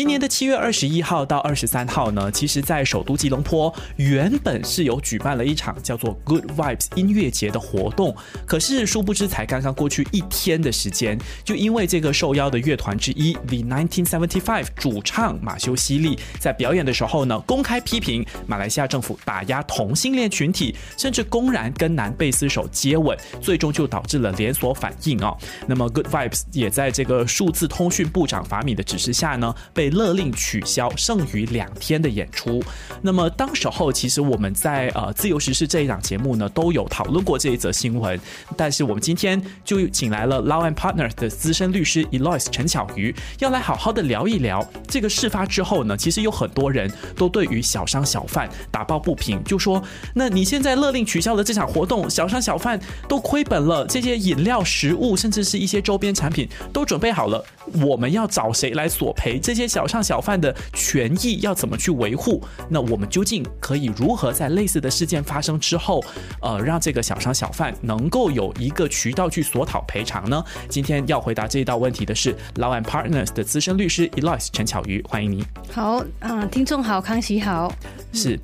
今年的七月二十一号到二十三号呢，其实，在首都吉隆坡原本是有举办了一场叫做 Good Vibes 音乐节的活动，可是殊不知才刚刚过去一天的时间，就因为这个受邀的乐团之一 The Nineteen Seventy Five 主唱马修西利在表演的时候呢，公开批评马来西亚政府打压同性恋群体，甚至公然跟男贝斯手接吻，最终就导致了连锁反应哦。那么 Good Vibes 也在这个数字通讯部长法米的指示下呢，被勒令取消剩余两天的演出。那么当时候，其实我们在呃自由时事这一档节目呢，都有讨论过这一则新闻。但是我们今天就请来了 Law and Partners 的资深律师 Eloise 陈巧瑜，要来好好的聊一聊这个事发之后呢，其实有很多人都对于小商小贩打抱不平，就说：那你现在勒令取消了这场活动，小商小贩都亏本了，这些饮料、食物，甚至是一些周边产品都准备好了，我们要找谁来索赔？这些小商小贩的权益要怎么去维护？那我们究竟可以如何在类似的事件发生之后，呃，让这个小商小贩能够有一个渠道去索讨赔偿呢？今天要回答这一道问题的是 Law and Partners 的资深律师 Eloise 陈巧瑜，欢迎你。好，啊，听众好，康熙好。是，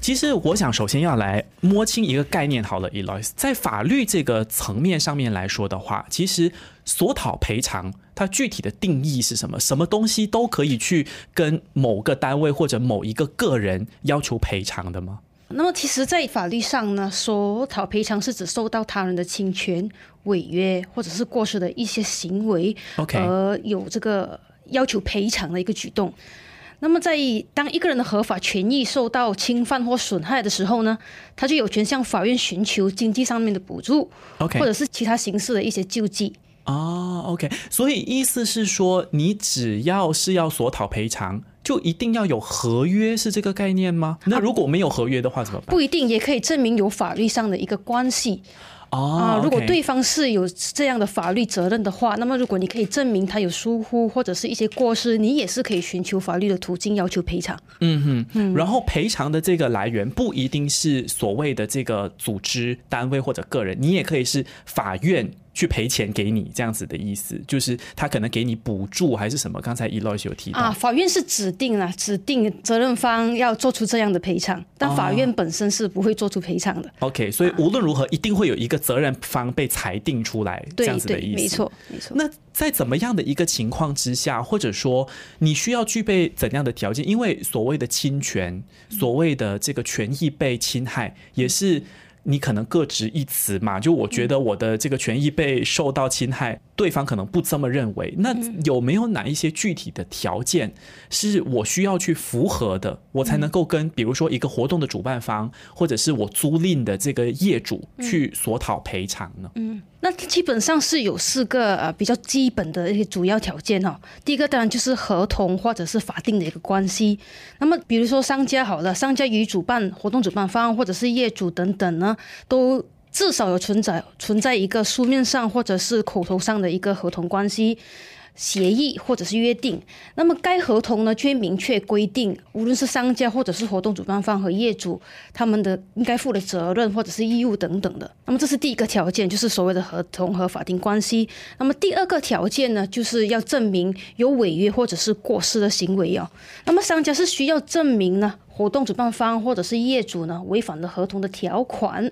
其实我想首先要来摸清一个概念好了，Eloise，在法律这个层面上面来说的话，其实索讨赔偿它具体的定义是什么？什么东西都可以去跟某个单位或者某一个个人要求赔偿的吗？那么，其实，在法律上呢，索讨赔偿是指受到他人的侵权、违约或者是过失的一些行为而有这个要求赔偿的一个举动。那么，在当一个人的合法权益受到侵犯或损害的时候呢，他就有权向法院寻求经济上面的补助 OK 或者是其他形式的一些救济。哦，OK，所以意思是说，你只要是要索讨赔偿，就一定要有合约，是这个概念吗？那如果没有合约的话怎么办？不一定，也可以证明有法律上的一个关系。哦啊，如果对方是有这样的法律责任的话，那么如果你可以证明他有疏忽或者是一些过失，你也是可以寻求法律的途径要求赔偿。嗯哼，然后赔偿的这个来源不一定是所谓的这个组织单位或者个人，你也可以是法院去赔钱给你这样子的意思，就是他可能给你补助还是什么？刚才 Eloise 有提到，啊，法院是指定了指定责任方要做出这样的赔偿，但法院本身是不会做出赔偿的。OK，所以无论如何一定会有一个责任方被裁定出来，这样子的意思。没。错没错。那在怎么样的一个情况之下，或者说你需要具备怎样的条件？因为所谓的侵权，所谓的这个权益被侵害，也是你可能各执一词嘛。就我觉得我的这个权益被受到侵害，对方可能不这么认为。那有没有哪一些具体的条件是我需要去符合的，我才能够跟比如说一个活动的主办方，或者是我租赁的这个业主去索讨赔偿呢？嗯那基本上是有四个呃比较基本的一些主要条件哦。第一个当然就是合同或者是法定的一个关系。那么比如说商家好了，商家与主办活动主办方或者是业主等等呢，都至少有存在存在一个书面上或者是口头上的一个合同关系。协议或者是约定，那么该合同呢，却明确规定，无论是商家或者是活动主办方和业主，他们的应该负的责任或者是义务等等的。那么这是第一个条件，就是所谓的合同和法定关系。那么第二个条件呢，就是要证明有违约或者是过失的行为哦。那么商家是需要证明呢，活动主办方或者是业主呢违反了合同的条款。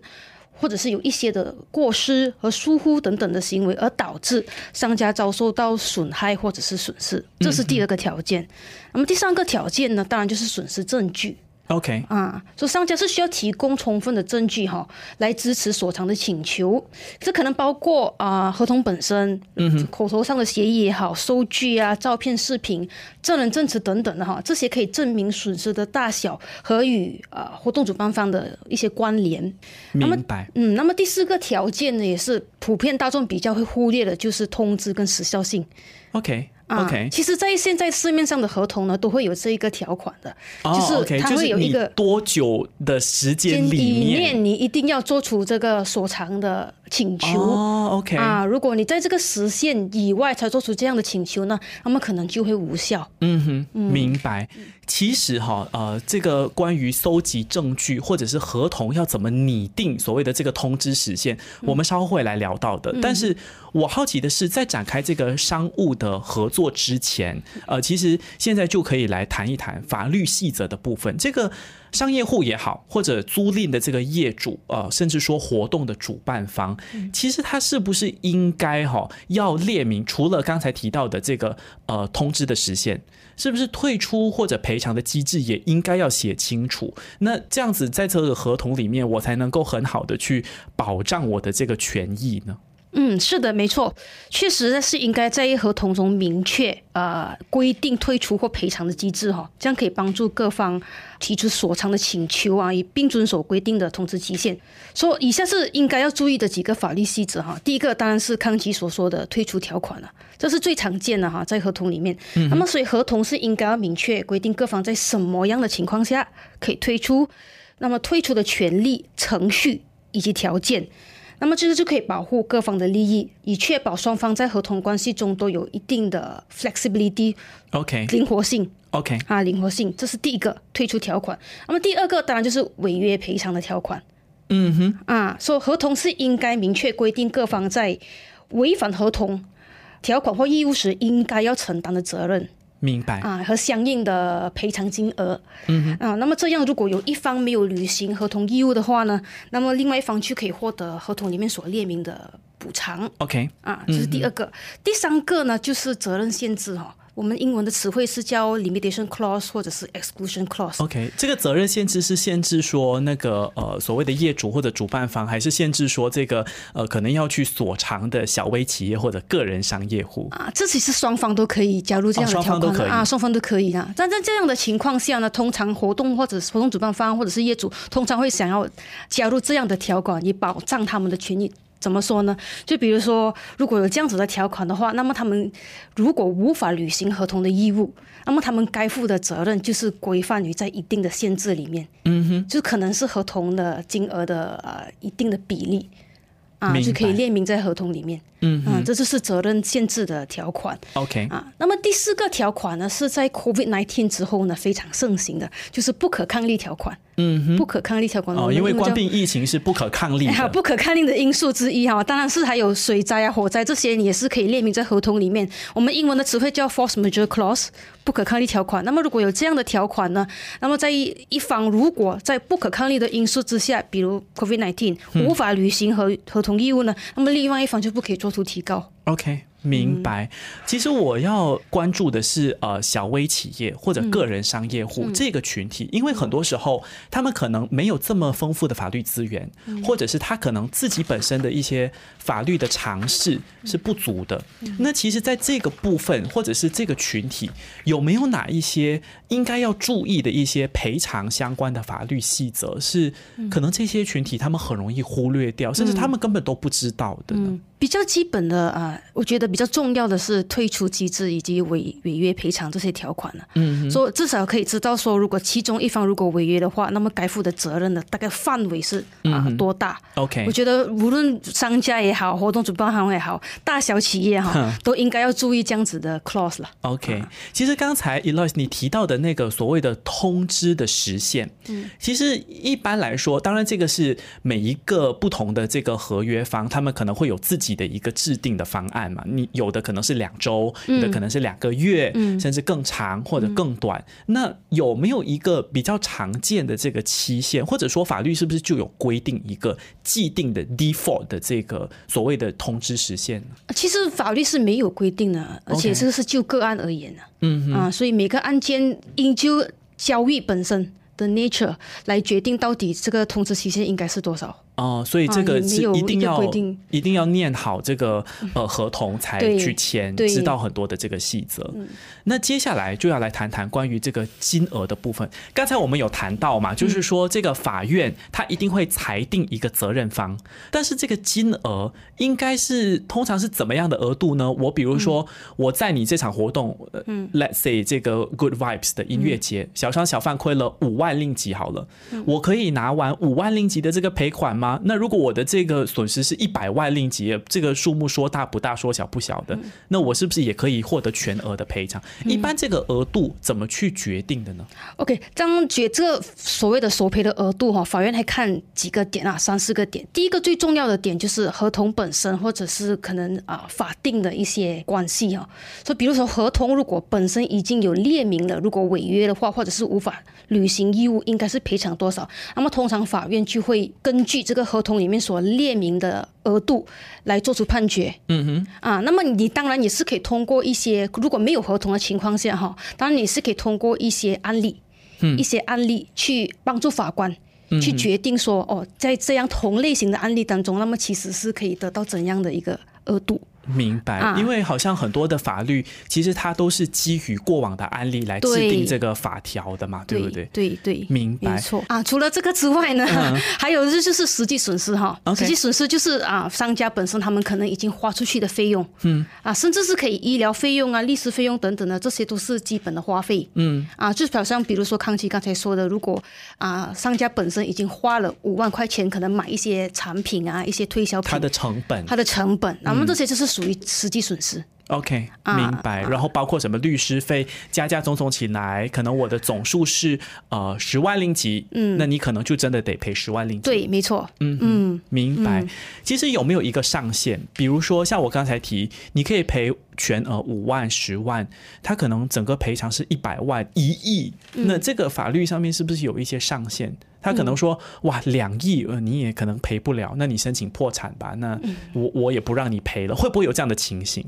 或者是有一些的过失和疏忽等等的行为，而导致商家遭受到损害或者是损失，这是第二个条件。那么第三个条件呢，当然就是损失证据。OK，啊，所以商家是需要提供充分的证据哈，来支持所偿的请求。这可能包括啊、合同本身，嗯口头上的协议也好，收据啊、照片、视频、证人证词等等的哈，这些可以证明损失的大小和与啊、活动主办方的一些关联。那么明白。嗯，那么第四个条件呢，也是普遍大众比较会忽略的，就是通知跟时效性。OK 啊 OK，其实，在现在市面上的合同呢，都会有这一个条款的，哦就是它会有一个多久的时间里面？你一定要做出这个所长的请求。哦，OK，啊，如果你在这个时限以外才做出这样的请求呢，那么可能就会无效。嗯哼，明白。其实哈，呃，这个关于搜集证据或者是合同要怎么拟定所谓的这个通知时限，我们稍后会来聊到的。但是我好奇的是，在展开这个商务的合作之前，呃，其实现在就可以来谈一谈法律细则的部分。这个商业户也好，或者租赁的这个业主，呃，甚至说活动的主办方，其实他是不是应该哈要列明，除了刚才提到的这个呃通知的时限？是不是退出或者赔偿的机制也应该要写清楚？那这样子在这个合同里面，我才能够很好的去保障我的这个权益呢？嗯，是的，没错，确实是应该在合同中明确呃规定退出或赔偿的机制哈，这样可以帮助各方提出所偿的请求啊，以并遵守规定的通知期限。说以下是应该要注意的几个法律细则哈。第一个当然是康吉所说的退出条款了，这是最常见的哈，在合同里面。那么所以合同是应该要明确规定各方在什么样的情况下可以退出，那么退出的权利、程序以及条件。那么这个就可以保护各方的利益，以确保双方在合同关系中都有一定的 flexibility，OK，灵活性，OK，啊，灵活性，这是第一个退出条款。那么第二个当然就是违约赔偿的条款。嗯哼，啊，说合同是应该明确规定各方在违反合同条款或义务时应该要承担的责任。明白。啊，和相应的赔偿金额，嗯啊，那么这样如果有一方没有履行合同义务的话呢，那么另外一方就可以获得合同里面所列明的补偿。OK，啊，这是第二个，第三个呢就是责任限制哈。我们英文的词汇是叫 limitation clause 或者是 exclusion clause。OK，这个责任限制是限制说那个呃所谓的业主或者主办方，还是限制说这个呃可能要去所偿的小微企业或者个人商业户啊？这其实双方都可以加入这样的条款啊，双方都可以啊。但在这样的情况下呢，通常活动或者活动主办方或者是业主通常会想要加入这样的条款，以保障他们的权益。怎么说呢？就比如说，如果有这样子的条款的话，那么他们如果无法履行合同的义务，那么他们该负的责任就是规范于在一定的限制里面。嗯哼，就可能是合同的金额的呃一定的比例啊，就可以列明在合同里面。嗯嗯，这就是责任限制的条款。OK 啊，那么第四个条款呢，是在 COVID nineteen 之后呢非常盛行的，就是不可抗力条款。嗯哼，不可抗力条款哦，因为关闭疫情是不可抗力的，不可抗力的因素之一哈。当然是还有水灾啊、火灾这些，也是可以列明在合同里面。我们英文的词汇叫 force majeure clause，不可抗力条款。那么如果有这样的条款呢，那么在一方如果在不可抗力的因素之下，比如 COVID nineteen 无法履行合合同义务呢，那么另外一方就不可以做出提高。OK。明白，其实我要关注的是呃小微企业或者个人商业户这个群体，因为很多时候他们可能没有这么丰富的法律资源，或者是他可能自己本身的一些法律的尝试是不足的。那其实，在这个部分或者是这个群体，有没有哪一些应该要注意的一些赔偿相关的法律细则，是可能这些群体他们很容易忽略掉，甚至他们根本都不知道的呢？比较基本的啊，我觉得比较重要的是退出机制以及违违约赔偿这些条款了。嗯，说至少可以知道说，如果其中一方如果违约的话，那么该负的责任的大概范围是啊多大？OK，我觉得无论商家也好，活动主办方也好，大小企业哈，都应该要注意这样子的 clause 了。OK，其实刚才 Eloise 你提到的那个所谓的通知的时限，嗯，其实一般来说，当然这个是每一个不同的这个合约方，他们可能会有自己。的一个制定的方案嘛，你有的可能是两周，有的可能是两个月，甚至更长或者更短。那有没有一个比较常见的这个期限，或者说法律是不是就有规定一个既定的 default 的这个所谓的通知时限呢？其实法律是没有规定的，而且这个是就个案而言的。嗯啊，所以每个案件应就交易本身的 nature 来决定到底这个通知期限应该是多少。哦，所以这个是一定要一定要念好这个呃合同才去签，知道很多的这个细则。那接下来就要来谈谈关于这个金额的部分。刚才我们有谈到嘛，就是说这个法院他一定会裁定一个责任方，但是这个金额应该是通常是怎么样的额度呢？我比如说我在你这场活动，嗯，Let's say 这个 Good Vibes 的音乐节，小商小贩亏了五万令吉好了，我可以拿完五万令吉的这个赔款吗？吗？那如果我的这个损失是一百万令吉，这个数目说大不大，说小不小的，那我是不是也可以获得全额的赔偿？一般这个额度怎么去决定的呢？OK，这样决这个所谓的索赔的额度哈，法院还看几个点啊，三四个点。第一个最重要的点就是合同本身，或者是可能啊法定的一些关系哈。所以比如说合同如果本身已经有列明了，如果违约的话，或者是无法履行义务，应该是赔偿多少，那么通常法院就会根据这个合同里面所列明的额度来做出判决。嗯哼，啊，那么你当然也是可以通过一些如果没有合同的情况下哈，当然你是可以通过一些案例，一些案例去帮助法官。去决定说哦，在这样同类型的案例当中，那么其实是可以得到怎样的一个额度？明白，啊。因为好像很多的法律其实它都是基于过往的案例来制定这个法条的嘛，对不对？对对，明白。没错。啊。除了这个之外呢，还有这就是实际损失哈。实际损失就是啊，商家本身他们可能已经花出去的费用，嗯。啊，甚至是可以医疗费用啊、律师费用等等的，这些都是基本的花费。嗯。啊，就好像比如说康琪刚才说的，如果啊商家本身已经花了五万块钱，可能买一些产品啊、一些推销品，它的成本。它的成本，那么这些就是属于实际损失。OK，啊明白。然后包括什么律师费，加加总总起来，可能我的总数是呃十万令吉，嗯，那你可能就真的得赔十万令吉。对，没错。嗯嗯，明白。其实有没有一个上限？比如说像我刚才提，你可以赔全额五万、十万，他可能整个赔偿是一百万、一亿，那这个法律上面是不是有一些上限？他可能说，哇，两亿，呃，你也可能赔不了，那你申请破产吧，那我我也不让你赔了，会不会有这样的情形？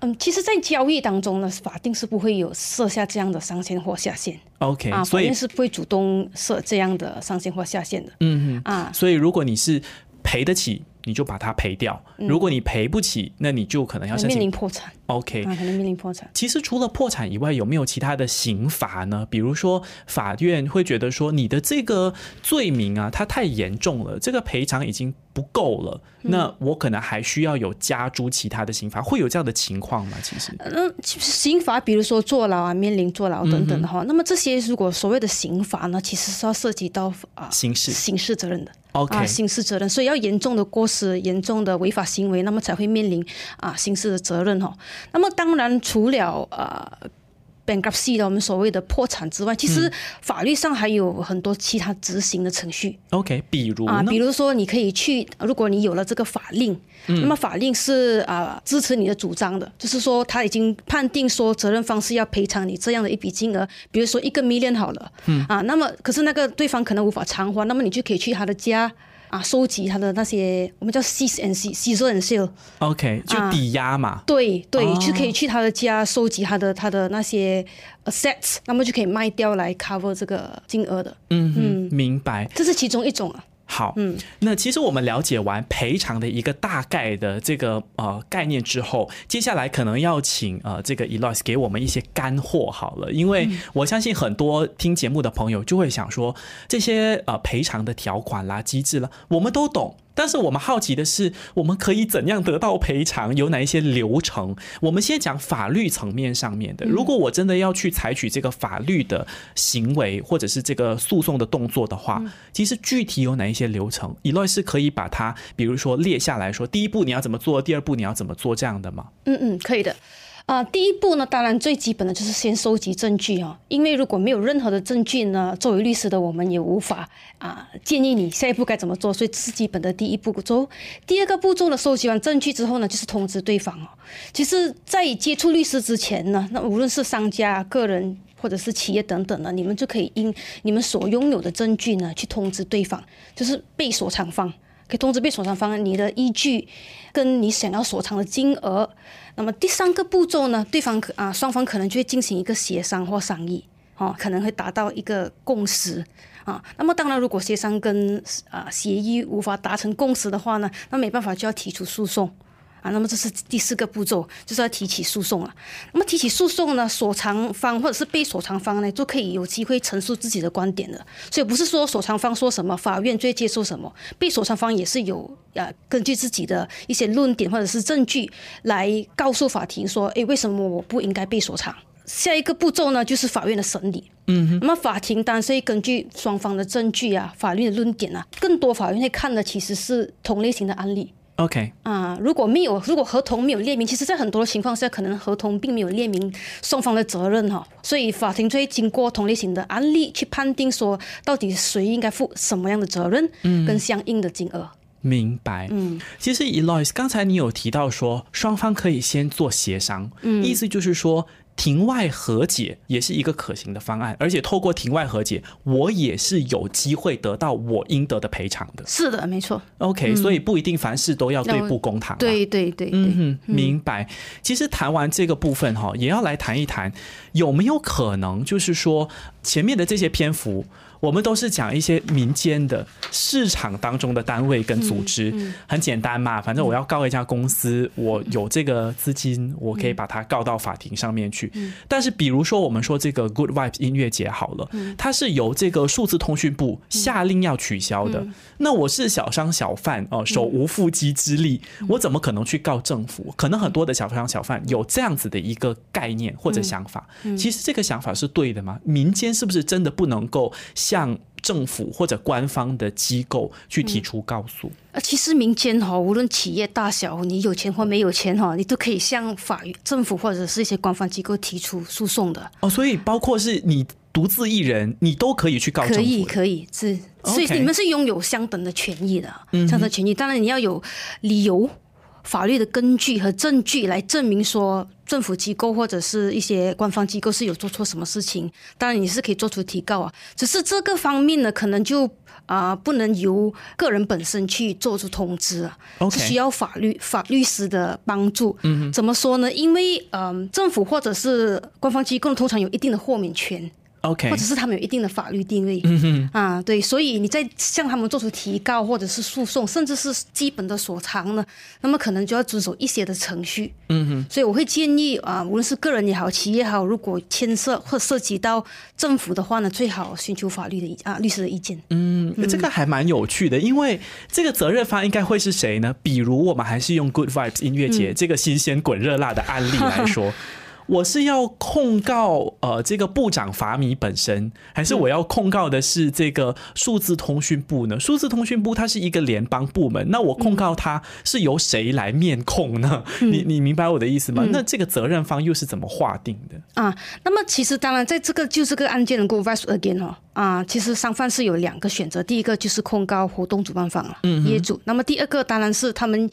嗯，其实，在交易当中呢，法定是不会有设下这样的上限或下限 OK，、啊，所以法院是不会主动设这样的上限或下限的。嗯嗯，啊，所以如果你是赔得起，你就把它赔掉；如果你赔不起，那你就可能要申面临请。破产 OK，啊，可能面临破产。其实除了破产以外，有没有其他的刑罚呢？比如说，法院会觉得说你的这个罪名啊，它太严重了，这个赔偿已经不够了，那我可能还需要有加诸其他的刑罚，会有这样的情况吗？其实，嗯，刑罚，比如说坐牢啊、面临坐牢等等的哈，那么这些如果所谓的刑罚呢，其实是要涉及到啊刑事刑事责任的。OK 啊，刑事责任，所以要严重的过失、严重的违法行为，那么才会面临啊刑事的责任哈。那么当然，除了呃 bankruptcy 的我们所谓的破产之外，其实嗯法律上还有很多其他执行的程序。OK，比如啊，比？如说你可以去，如果你有了这个法令，嗯那么法令是啊、支持你的主张的，就是说他已经判定说责任方是要赔偿你这样的一笔金额，比如说一个 million 好了，嗯啊，那么可是那个对方可能无法偿还，那么你就可以去他的家。啊，收集他的那些我们叫 seize and seize seize and sell OK，就啊抵押嘛。对对，哦就可以去他的家收集他的他的那些 assets，那么就可以卖掉来 cover 这个金额的，嗯嗯，明白。这是其中一种啊。好，嗯，那其实我们了解完赔偿的一个大概的这个呃概念之后，接下来可能要请呃这个 Eloise 给我们一些干货好了，因为我相信很多听节目的朋友就会想说，这些呃赔偿的条款啦、机制啦，我们都懂。但是我们好奇的是，我们可以怎样得到赔偿？有哪一些流程？我们先讲法律层面上面的。如果我真的要去采取这个法律的行为，或者是这个诉讼的动作的话，其实具体有哪一些流程？Eloy 是可以把它，比如说列下来说，第一步你要怎么做，第二步你要怎么做这样的吗？嗯嗯，可以的。啊、第一步呢，当然最基本的就是先收集证据哦、因为如果没有任何的证据呢，作为律师的我们也无法啊、建议你下一步该怎么做，所以这是基本的第一步骤。第二个步骤呢，收集完证据之后呢，就是通知对方哦。其实，在接触律师之前呢，那无论是商家、个人或者是企业等等呢，你们就可以因你们所拥有的证据呢，去通知对方，就是被索偿方。可以通知被索偿方你的依据，跟你想要索偿的金额。那么第三个步骤呢，对方可啊双方可能就会进行一个协商或商议，哦，可能会达到一个共识啊。那么当然，如果协商跟啊协议无法达成共识的话呢，那没办法就要提出诉讼。啊，那么这是第四个步骤，就是要提起诉讼了。那么提起诉讼呢，索偿方或者是被索偿方呢，就可以有机会陈述自己的观点的。所以不是说索偿方说什么，法院就接受什么，被索偿方也是有呃根据自己的一些论点或者是证据来告诉法庭说，诶，为什么我不应该被索偿？下一个步骤呢，就是法院的审理。嗯，那么法庭当然是会根据双方的证据啊、法律的论点啊，更多法院会看的其实是同类型的案例。OK，啊，如果没有，如果合同没有列明，其实在很多的情况下，可能合同并没有列明双方的责任哈，所以法庭就会经过同类型的案例去判定说，到底谁应该负什么样的责任，跟相应的金额。明白。嗯，其实 Eloise 刚才你有提到说，双方可以先做协商，嗯，意思就是说。庭外和解也是一个可行的方案，而且透过庭外和解，我也是有机会得到我应得的赔偿的。是的，没错。OK，、所以不一定凡事都要对簿公堂。对对对对，嗯哼，明白。其实谈完这个部分哈，也要来谈一谈，有没有可能就是说前面的这些篇幅，我们都是讲一些民间的市场当中的单位跟组织，很简单嘛，反正我要告一家公司，我有这个资金，我可以把它告到法庭上面去。但是比如说我们说这个 Good Vibes 音乐节好了，它是由这个数字通讯部下令要取消的，那我是小商小贩哦、手无缚鸡之力，我怎么可能去告政府？可能很多的小商小贩有这样子的一个概念或者想法，其实这个想法是对的吗？民间是不是真的不能够向政府或者官方的机构去提出告诉？呃，其实民间哈，无论企业大小，你有钱或没有钱哈，你都可以向法院、政府或者是一些官方机构提出诉讼的。哦，所以包括是你独自一人，你都可以去告。可以，可以是，所以你们是拥有相等的权益的，相等的权益。当然，你要有理由、法律的根据和证据来证明说政府机构或者是一些官方机构是有做错什么事情。当然，你是可以做出提告啊，只是这个方面呢，可能就啊、不能由个人本身去做出通知啊是需要法律法律师的帮助。嗯，怎么说呢？因为嗯、政府或者是官方机构通常有一定的豁免权。OK，或者是他们有一定的法律定位，啊，对，所以你在向他们做出提告或者是诉讼，甚至是基本的所偿呢，那么可能就要遵守一些的程序。嗯哼，所以我会建议啊，无论是个人也好，企业也好，如果牵涉或涉及到政府的话呢，最好寻求法律的意啊律师的意见。嗯，这个还蛮有趣的，因为这个责任方应该会是谁呢？比如我们还是用 Good Vibes 音乐节、这个新鲜滚热辣的案例来说。我是要控告呃这个部长法米本身，还是我要控告的是这个数字通讯部呢？数字通讯部它是一个联邦部门，那我控告它是由谁来面控呢？你你明白我的意思吗？那这个责任方又是怎么划定的？啊，那么其实当然，在这个就是个案件的 Go Vice Again 哦，啊，其实商贩是有两个选择，第一个就是控告活动主办方了，业主。那么第二个当然是他们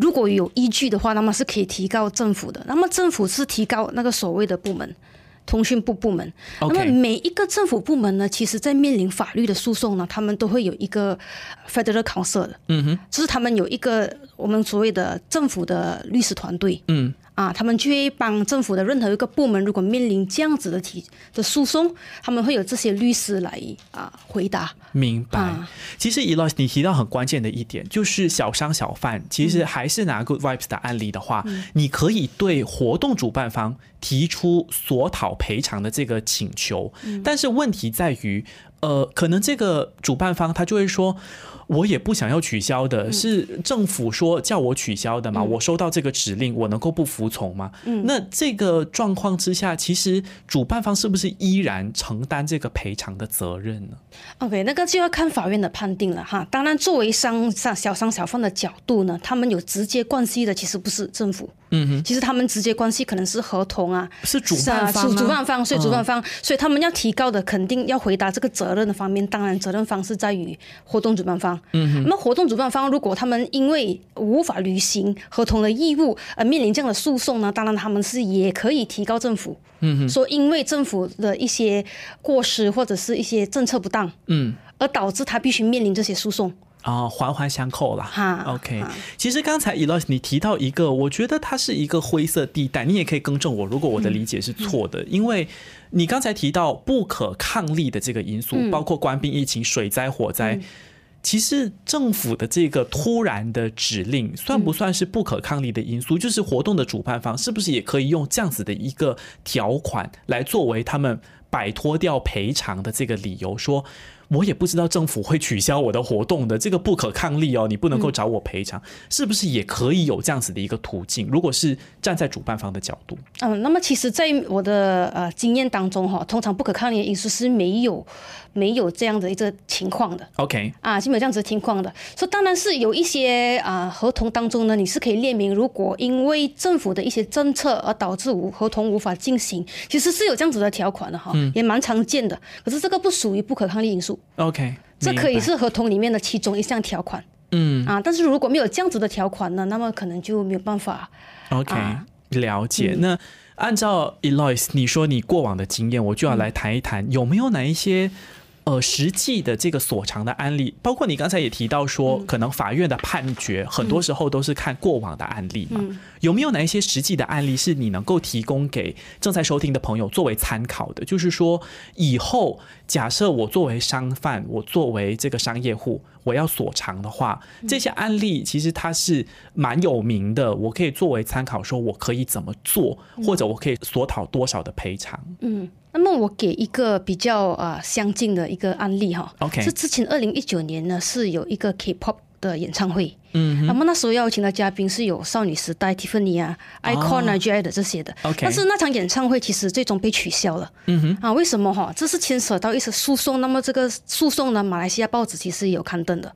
如果有依据的话，那么是可以提告政府的。那么政府是提告那个所谓的部门。通讯部部门，那么每一个政府部门呢，其实在面临法律的诉讼呢，他们都会有一个 Federal Counsel 的，嗯哼，就是他们有一个我们所谓的政府的律师团队，嗯，啊，他们去帮政府的任何一个部门，如果面临这样子的提的诉讼，他们会有这些律师来啊回答。明白。啊其实 Eloise 你提到很关键的一点，就是小商小贩，其实还是拿 Good Vibes 的案例的话，你可以对活动主办方提出索讨赔偿的这个请求，但是问题在于，呃，可能这个主办方他就会说。我也不想要取消的，是政府说叫我取消的嘛？我收到这个指令，我能够不服从吗？嗯那这个状况之下，其实主办方是不是依然承担这个赔偿的责任呢？OK，那个就要看法院的判定了哈。当然，作为商商小商小贩的角度呢，他们有直接关系的其实不是政府，嗯哼，其实他们直接关系可能是合同啊，是主办方、主啊，主办方，所以主办方，所以他们要提高的肯定要回答这个责任的方面，当然责任方是在于活动主办方。嗯哼，那么活动主办方如果他们因为无法履行合同的义务而面临这样的诉讼呢，当然他们是也可以提高政府。嗯，说因为政府的一些过失或者是一些政策不当，嗯，而导致他必须面临这些诉讼。啊、环环相扣啦。哈 OK，哈其实刚才 Eloise 你提到一个，我觉得它是一个灰色地带，你也可以更正我，如果我的理解是错的，因为你刚才提到不可抗力的这个因素，包括官兵疫情、水灾、火灾。其实政府的这个突然的指令，算不算是不可抗力的因素？就是活动的主办方是不是也可以用这样子的一个条款来作为他们摆脱掉赔偿的这个理由？说我也不知道政府会取消我的活动的，这个不可抗力哦，你不能够找我赔偿，是不是也可以有这样子的一个途径？如果是站在主办方的角度，嗯，那么其实，在我的呃经验当中哈，通常不可抗力的因素是没有没有这样的一个情况的。OK，啊，是没有这样子的情况的。所以当然是有一些啊合同当中呢，你是可以列明，如果因为政府的一些政策而导致无合同无法进行，其实是有这样子的条款的哈，也蛮常见的。可是这个不属于不可抗力因素，OK，这可以是合同里面的其中一项条款。嗯啊，但是如果没有这样子的条款呢，那么可能就没有办法。OK，、啊了解。那按照 Eloise 你说你过往的经验，我就要来谈一谈有没有哪一些。呃，实际的这个所长的案例，包括你刚才也提到说，可能法院的判决很多时候都是看过往的案例嘛。有没有哪一些实际的案例是你能够提供给正在收听的朋友作为参考的？就是说，以后假设我作为商贩，我作为这个商业户，我要所偿的话，这些案例其实它是蛮有名的，我可以作为参考，说我可以怎么做，或者我可以索讨多少的赔偿。那么我给一个比较啊相近的一个案例哈 OK 是之前二零一九年呢是有一个 K-pop 的演唱会，嗯那么那时候邀请的嘉宾是有少女时代、Tiffany 啊、Icon 啊、J 的这些的。OK 但是那场演唱会其实最终被取消了。嗯哼，啊，为什么哈？这是牵扯到一些诉讼，那么这个诉讼呢，马来西亚报纸其实也有刊登的。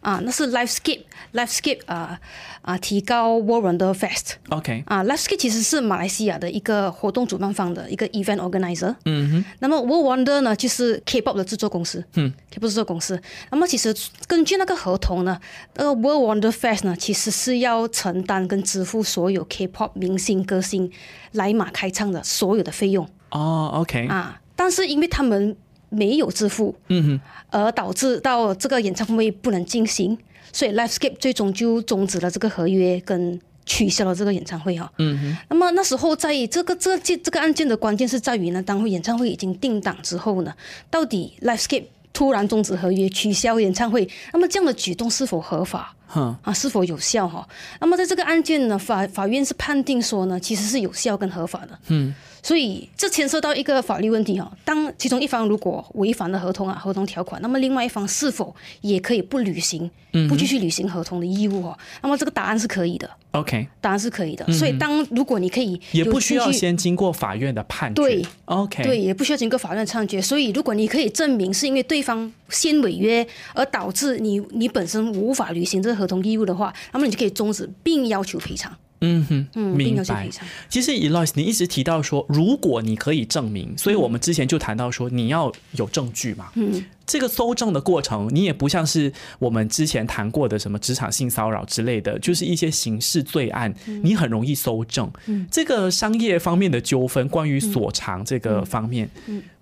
啊，那是 Livescape Livescape 啊啊提高 World Wonder Fest。OK，啊，Livescape 其实是马来西亚的一个活动主办方的一个 event organizer。嗯哼，那么 World Wonder 呢，就是 K-pop 的制作公司。嗯，K-pop 制作公司。那么其实根据那个合同呢，那个 World Wonder Fest 呢，其实是要承担跟支付所有 K-pop 明星歌星来马开唱的所有的费用哦，OK，啊。但是因为他们没有支付，嗯哼，而导致到这个演唱会不能进行，所以 Livescape 最终就终止了这个合约跟取消了这个演唱会哈。嗯哼，那么那时候在这个这件这个案件的关键是在于呢，当演唱会已经定档之后呢，到底 Livescape 突然终止合约、取消演唱会，那么这样的举动是否合法？哼，啊，是否有效哈？那么在这个案件呢，法法院是判定说呢，其实是有效跟合法的。嗯，所以这牵涉到一个法律问题哈。当其中一方如果违反了合同啊合同条款，那么另外一方是否也可以不履行、不继续履行合同的义务哈？那么这个答案是可以的，OK，答案是可以的。所以当如果你可以也不需要先经过法院的判决。对，OK，对，也不需要经过法院判决。所以，如果你可以证明是因为对方先违约而导致你你本身无法履行这个合同义务的话，那么你就可以终止并要求赔偿。嗯哼，嗯，明白要求赔。偿。其实 Eloise，你一直提到说，如果你可以证明，所以我们之前就谈到说，你要有证据嘛。嗯，这个搜证的过程，你也不像是我们之前谈过的什么职场性骚扰之类的，就是一些刑事罪案，你很容易搜证。这个商业方面的纠纷，关于所偿这个方面，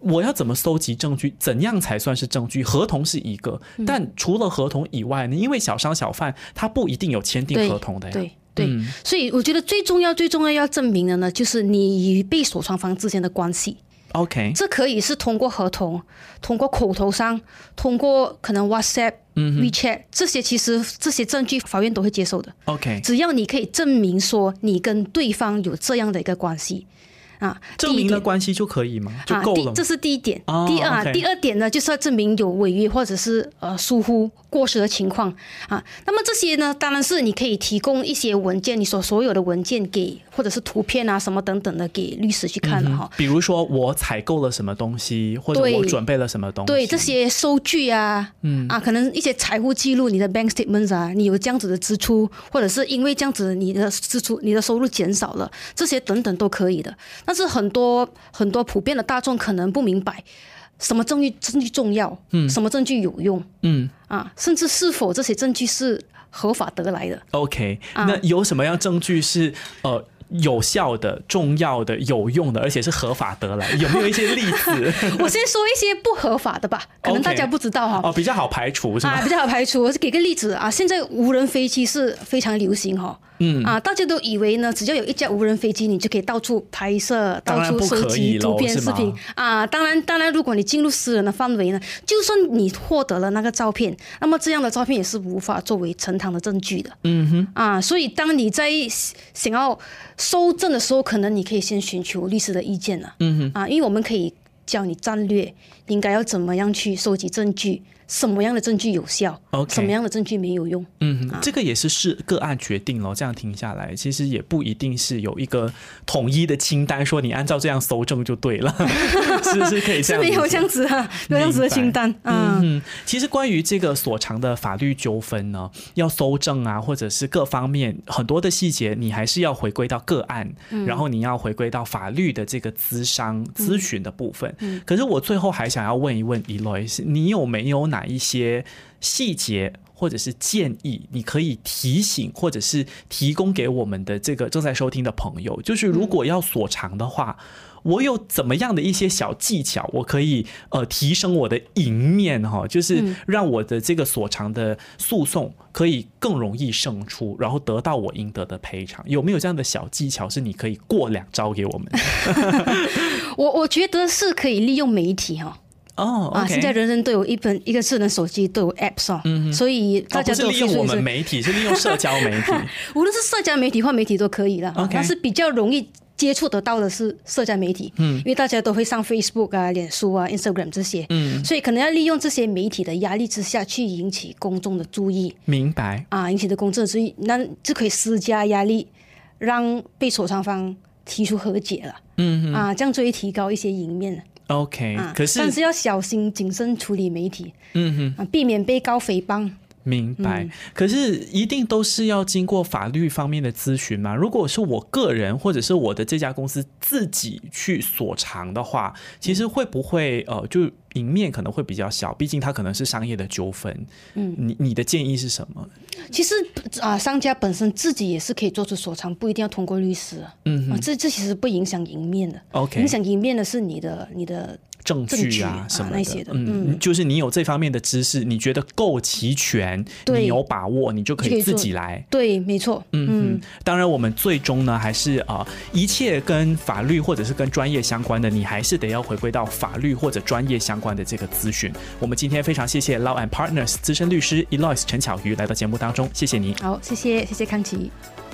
我要怎么搜集证据？怎样才算是证据？合同是一个，但除了合同以外呢？因为小商小贩他不一定有签订合同的呀。对对，嗯所以我觉得最重要、最重要要证明的呢，就是你与被索偿方之间的关系。OK，这可以是通过合同、通过口头上、通过可能 WhatsApp、WeChat 这些，其实这些证据法院都会接受的。OK，只要你可以证明说你跟对方有这样的一个关系啊，证明了第一点关系就可以吗？就啊，这是第一点。哦第二 OK 第二点呢，就是要证明有违约或者是呃疏忽过失的情况啊。那么这些呢，当然是你可以提供一些文件，你所所有的文件给或者是图片啊什么等等的给律师去看了哈。比如说我采购了什么东西，或者我准备了什么东西，对这些收据啊，嗯啊，可能一些财务记录，你的 bank statements 啊，你有这样子的支出，或者是因为这样子你的支出、你的收入减少了，这些等等都可以的。但是很多很多普遍的大众可能不明白，什么证据证据重要，嗯，什么证据有用嗯啊，甚至是否这些证据是合法得来的。，OK，、啊那有什么样证据是呃有效的、重要的、有用的，而且是合法得来？有没有一些例子？我先说一些不合法的吧，可能大家不知道哈。哦，比较好排除是吗？啊，比较好排除。我是给个例子啊，现在无人飞机是非常流行哈。嗯啊，大家都以为呢，只要有一架无人飞机，你就可以到处拍摄、到处收集图片、视频啊。当然，当然，如果你进入私人的范围呢，就算你获得了那个照片，那么这样的照片也是无法作为呈堂的证据的。嗯哼，啊，所以当你在想要收证的时候，可能你可以先寻求律师的意见了。嗯哼，啊，因为我们可以教你战略，应该要怎么样去收集证据。什么样的证据有效？OK，什么样的证据没有用？嗯，这个也是是个案决定咯。这样听下来，其实也不一定是有一个统一的清单，说你按照这样搜证就对了，是是可以这样。是没有这样子啊，没有这样子的清单啊。嗯，其实关于这个所长的法律纠纷呢，要搜证啊，或者是各方面很多的细节，你还是要回归到个案，然后你要回归到法律的这个咨商咨询的部分。可是我最后还想要问一问 Eloy，你有没有哪？哪一些细节或者是建议，你可以提醒或者是提供给我们的这个正在收听的朋友，就是如果要锁长的话，我有怎么样的一些小技巧，我可以呃提升我的赢面哈，就是让我的这个锁长的诉讼可以更容易胜出，然后得到我应得的赔偿。有没有这样的小技巧是你可以过两招给我们？我我觉得是可以利用媒体哈。啊！现在人人都有一本一个智能手机，都有 Apps 哦，所以大家都利用我们媒体，是利用社交媒体，无论是社交媒体或媒体都可以了。但是比较容易接触得到的是社交媒体，嗯，因为大家都会上 Facebook 啊、脸书啊、Instagram 这些，嗯，所以可能要利用这些媒体的压力之下去引起公众的注意。明白啊，引起的公众注意，那就可以施加压力，让被索偿方提出和解了。嗯啊，这样就会提高一些赢面。OK，可是但是要小心谨慎处理媒体，嗯哼，避免被告诽谤。明白，可是一定都是要经过法律方面的咨询吗？如果是我个人或者是我的这家公司自己去所长的话，其实会不会呃，就赢面可能会比较小？毕竟它可能是商业的纠纷。嗯，你你的建议是什么？其实啊，商家本身自己也是可以做出所长，不一定要通过律师。嗯，啊，这这其实不影响赢面的。OK，影响赢面的是你的你的。证据啊什么的，嗯，就是你有这方面的知识，你觉得够齐全，你有把握，你就可以自己来。对，没错。嗯嗯，当然，我们最终呢，还是啊，一切跟法律或者是跟专业相关的，你还是得要回归到法律或者专业相关的这个咨询。我们今天非常谢谢 Law and Partners 资深律师 Eloise 陈巧瑜来到节目当中，谢谢你。好，谢谢，谢谢康琪。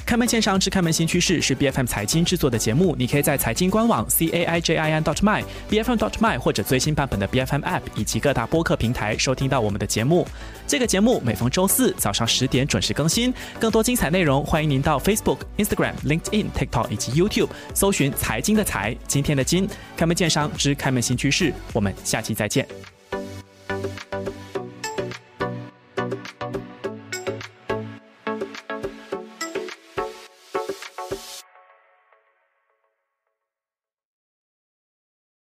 开门见山之开门新趋势是 B F M 财经制作的节目，你可以在财经官网 c a i j i n dot my b f m dot my 或者最新版本的 B F M App 以及各大播客平台收听到我们的节目。这个节目每逢周四早上十点准时更新，更多精彩内容欢迎您到 Facebook、Instagram、LinkedIn、TikTok 以及 YouTube 搜寻财经的财，今天的金开门见山之开门新趋势，我们下期再见。